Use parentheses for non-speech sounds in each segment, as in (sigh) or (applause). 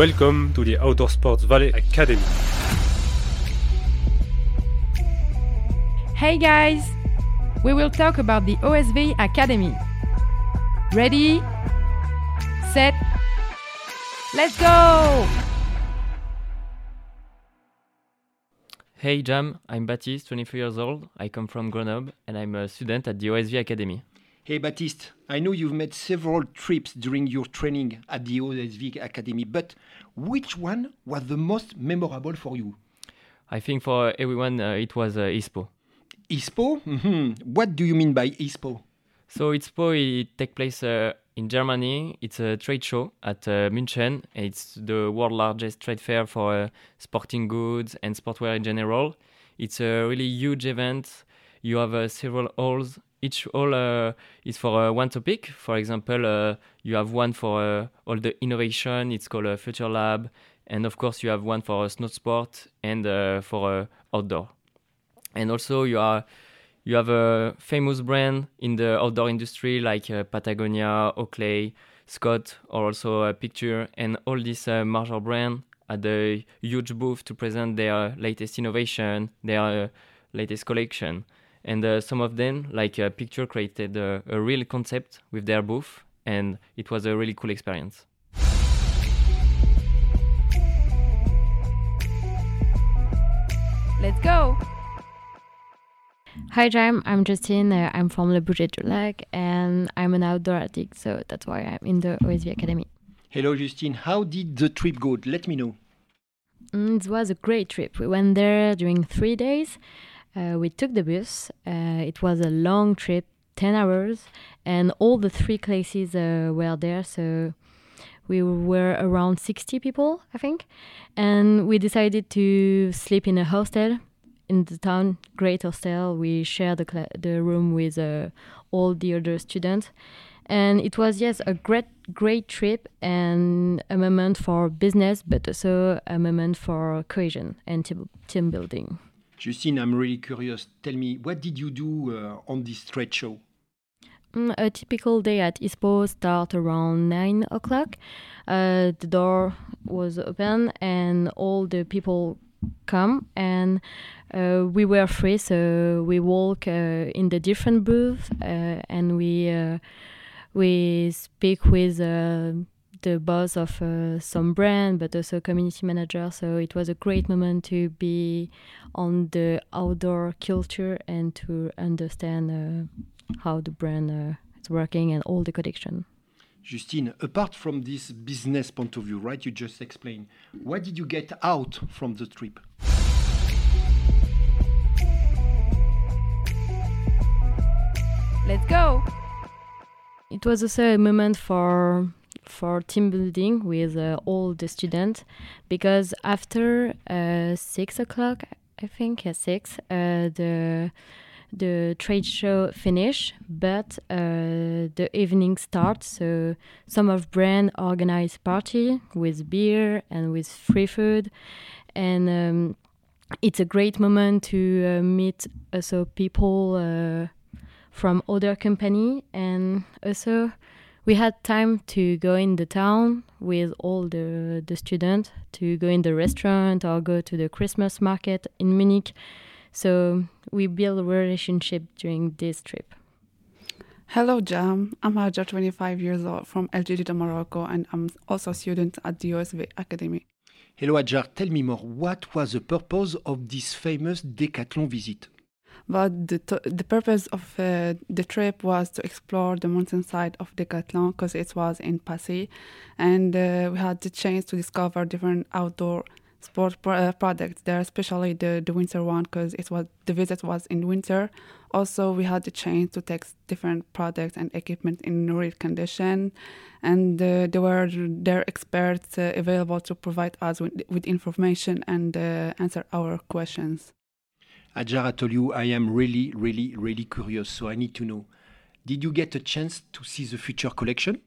Welcome to the Outdoor Sports Valley Academy. Hey guys! We will talk about the OSV Academy. Ready? Set? Let's go! Hey Jam, I'm Baptiste, 23 years old. I come from Grenoble and I'm a student at the OSV Academy. Hey Baptiste, I know you've made several trips during your training at the OSV Academy, but which one was the most memorable for you? I think for everyone uh, it was uh, ISPO. ISPO? Mm-hmm. What do you mean by ISPO? So ISPO it takes place uh, in Germany. It's a trade show at uh, München. It's the world largest trade fair for uh, sporting goods and sportwear in general. It's a really huge event. You have uh, several halls each hall uh, is for uh, one topic. For example, uh, you have one for all the innovation. It's called a Future Lab, and of course, you have one for snow sport and for outdoor. And also, you are you have a famous brand in the outdoor industry like uh, Patagonia, Oakley, Scott, or also a Picture, and all these uh, major brands at the huge booth to present their latest innovation, their uh, latest collection and uh, some of them like a Picture created a, a real concept with their booth and it was a really cool experience let's go Hi Jam, I'm Justine. Uh, I'm from Le Bourget du Lac and I'm an outdoor addict, so that's why I'm in the OSV Academy. Hello Justine, how did the trip go? Let me know. Mm, it was a great trip. We went there during three days uh, we took the bus. Uh, it was a long trip, 10 hours, and all the three classes uh, were there. So we were around 60 people, I think. And we decided to sleep in a hostel in the town, great hostel. We shared the, the room with uh, all the other students. And it was, yes, a great, great trip and a moment for business, but also a moment for cohesion and team building. Justine, I'm really curious. Tell me, what did you do uh, on this trade show? Mm, a typical day at ISPO starts around nine o'clock. Uh, the door was open and all the people come and uh, we were free so we walk uh, in the different booths uh, and we uh, we speak with the boss of uh, some brand, but also community manager. So it was a great moment to be on the outdoor culture and to understand uh, how the brand uh, is working and all the collection. Justine, apart from this business point of view, right? You just explained. What did you get out from the trip? Let's go. It was also a moment for for team building with uh, all the students because after uh, six o'clock, I think at six, uh, the the trade show finish, but uh, the evening starts. So some of brand organize party with beer and with free food, and um, it's a great moment to uh, meet also people uh, from other company and also we had time to go in the town with all the, the students to go in the restaurant or go to the Christmas market in Munich. So we built a relationship during this trip. Hello, Jam. I'm Hajar, 25 years old from El Jadida, Morocco, and I'm also a student at the OSV Academy. Hello, Hajar. Tell me more. What was the purpose of this famous Decathlon visit? But the, the purpose of uh, the trip was to explore the mountainside of Decathlon because it was in Passy, and uh, we had the chance to discover different outdoor sport uh, products there, especially the, the winter one because it was the visit was in winter. Also, we had the chance to test different products and equipment in real condition, and uh, there were their experts uh, available to provide us with, with information and uh, answer our questions. Hajar, I told you I am really, really, really curious, so I need to know. Did you get a chance to see the future collection?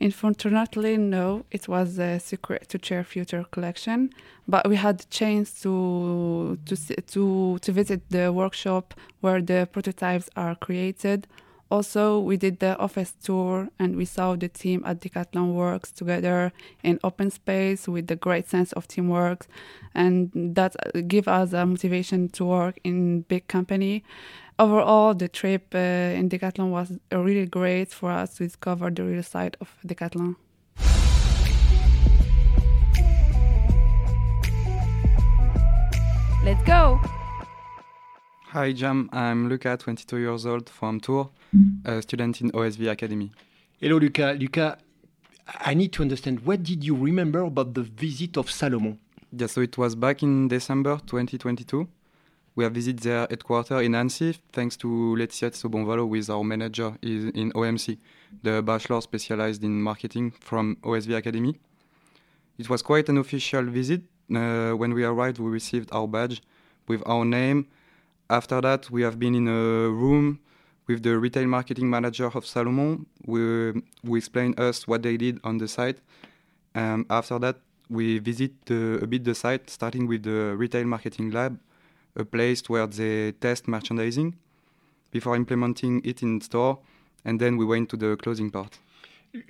Unfortunately, no. It was a secret to chair future collection, but we had the chance to to to to visit the workshop where the prototypes are created. Also, we did the office tour and we saw the team at Decathlon works together in open space with a great sense of teamwork, and that give us a motivation to work in big company. Overall, the trip uh, in Decathlon was really great for us to discover the real side of Decathlon. Let's go! Hi, Jam. I'm Luca, 22 years old from Tours, a student in OSV Academy. Hello, Luca. Luca, I need to understand what did you remember about the visit of Salomon? Yeah, so it was back in December 2022. We have visited their headquarters in Annecy thanks to Laetitia Sobonvalo with our manager in in OMC, the bachelor specialized in marketing from OSV Academy. It was quite an official visit. Uh, when we arrived, we received our badge with our name. After that, we have been in a room with the retail marketing manager of Salomon, who, who explained us what they did on the site. Um, after that, we visit the, a bit the site, starting with the retail marketing lab, a place where they test merchandising before implementing it in store, and then we went to the closing part.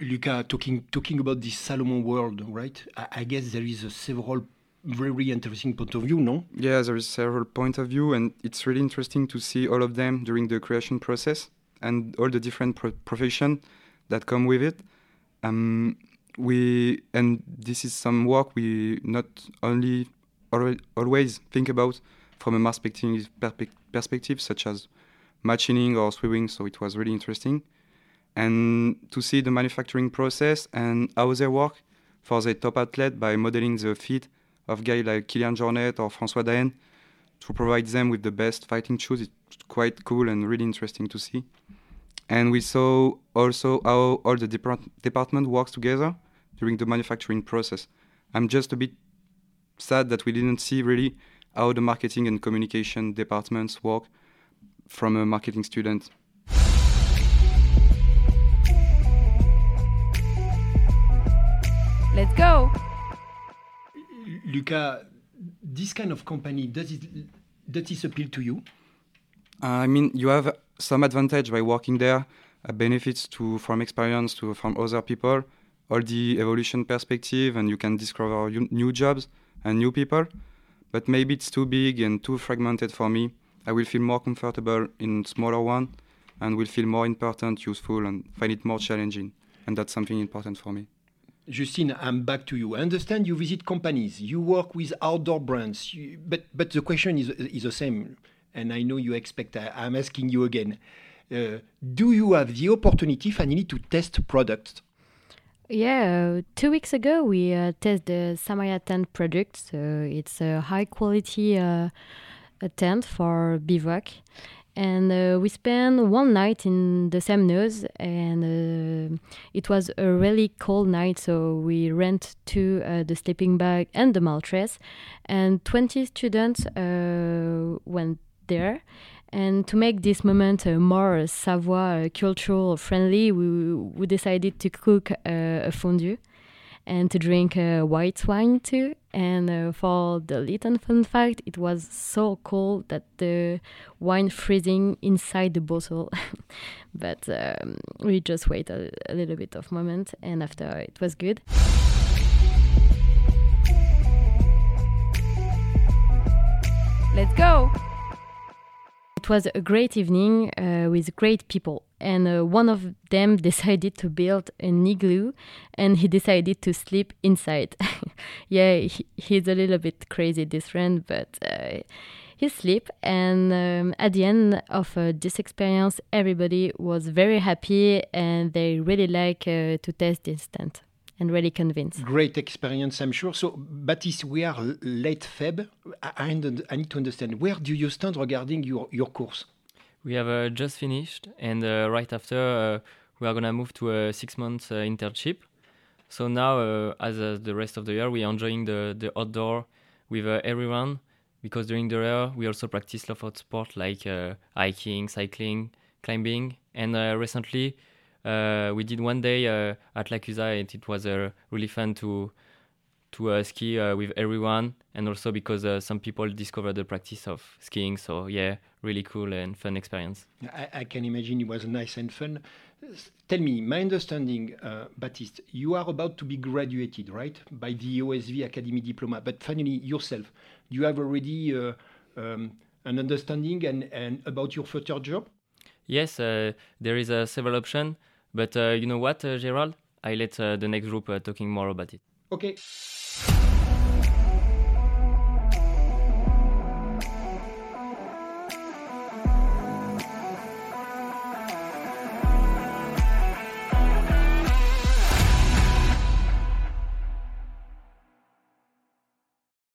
Luca, talking talking about this Salomon world, right? I, I guess there is several very interesting point of view, no? Yeah, there is several point of view, and it's really interesting to see all of them during the creation process and all the different pro- profession that come with it. Um, we and this is some work we not only alwa- always think about from a perspective, perpe- perspective such as machining or sewing. So it was really interesting, and to see the manufacturing process and how they work for the top athlete by modeling the feet of guys like Kilian Jornet or François D'Haene to provide them with the best fighting shoes. It's quite cool and really interesting to see. And we saw also how all the depart- department works together during the manufacturing process. I'm just a bit sad that we didn't see really how the marketing and communication departments work from a marketing student. Let's go! Luca, this kind of company does it does this appeal to you? I mean, you have some advantage by working there, uh, benefits to from experience to from other people, all the evolution perspective, and you can discover new jobs and new people. But maybe it's too big and too fragmented for me. I will feel more comfortable in smaller one, and will feel more important, useful, and find it more challenging. And that's something important for me. Justine, I'm back to you. I understand you visit companies, you work with outdoor brands, you, but but the question is is the same, and I know you expect. I, I'm asking you again. Uh, do you have the opportunity, finally, to test products? Yeah, uh, two weeks ago we uh, tested the Samaya tent product. So it's a high quality uh, tent for bivouac. And uh, we spent one night in the Semnoz, and it was a really cold night. So we rent to uh, the sleeping bag and the mattress, and 20 students uh, went there. And to make this moment uh, more Savoie uh, cultural friendly, we, we decided to cook uh, a fondue and to drink uh, white wine too. And uh, for the little fun fact, it was so cold that the wine freezing inside the bottle. (laughs) but um, we just wait a, a little bit of moment, and after it was good. Let's go! It was a great evening uh, with great people, and uh, one of them (laughs) decided to build an igloo, and he decided to sleep inside. (laughs) yeah, he, he's a little bit crazy, this friend, but uh, he sleep. And um, at the end of uh, this experience, everybody was very happy, and they really like uh, to test this tent, and really convinced. Great experience, I'm sure. So, Baptiste, we are late Feb. I, I need to understand where do you stand regarding your, your course? We have uh, just finished, and uh, right after, uh, we are gonna move to a six month uh, internship. So now, uh, as uh, the rest of the year, we are enjoying the, the outdoor with uh, everyone because during the year, we also practice a lot of sport like uh, hiking, cycling, climbing, and uh, recently, we did one day uh, at La Clusaz, and it was uh, really fun to to uh, ski uh, with everyone, and also because uh, some people discovered the practice of skiing. So yeah, really cool and fun experience. I, I can imagine it was nice and fun. Tell me, my understanding, uh, Baptiste, you are about to be graduated, right, by the OSV Academy diploma. But finally, yourself, do you have already uh, um, an understanding and, and about your future job? Yes, uh, there is uh, several options, but uh, you know what, uh, Gerald? I let uh, the next group talking more about it. Okay.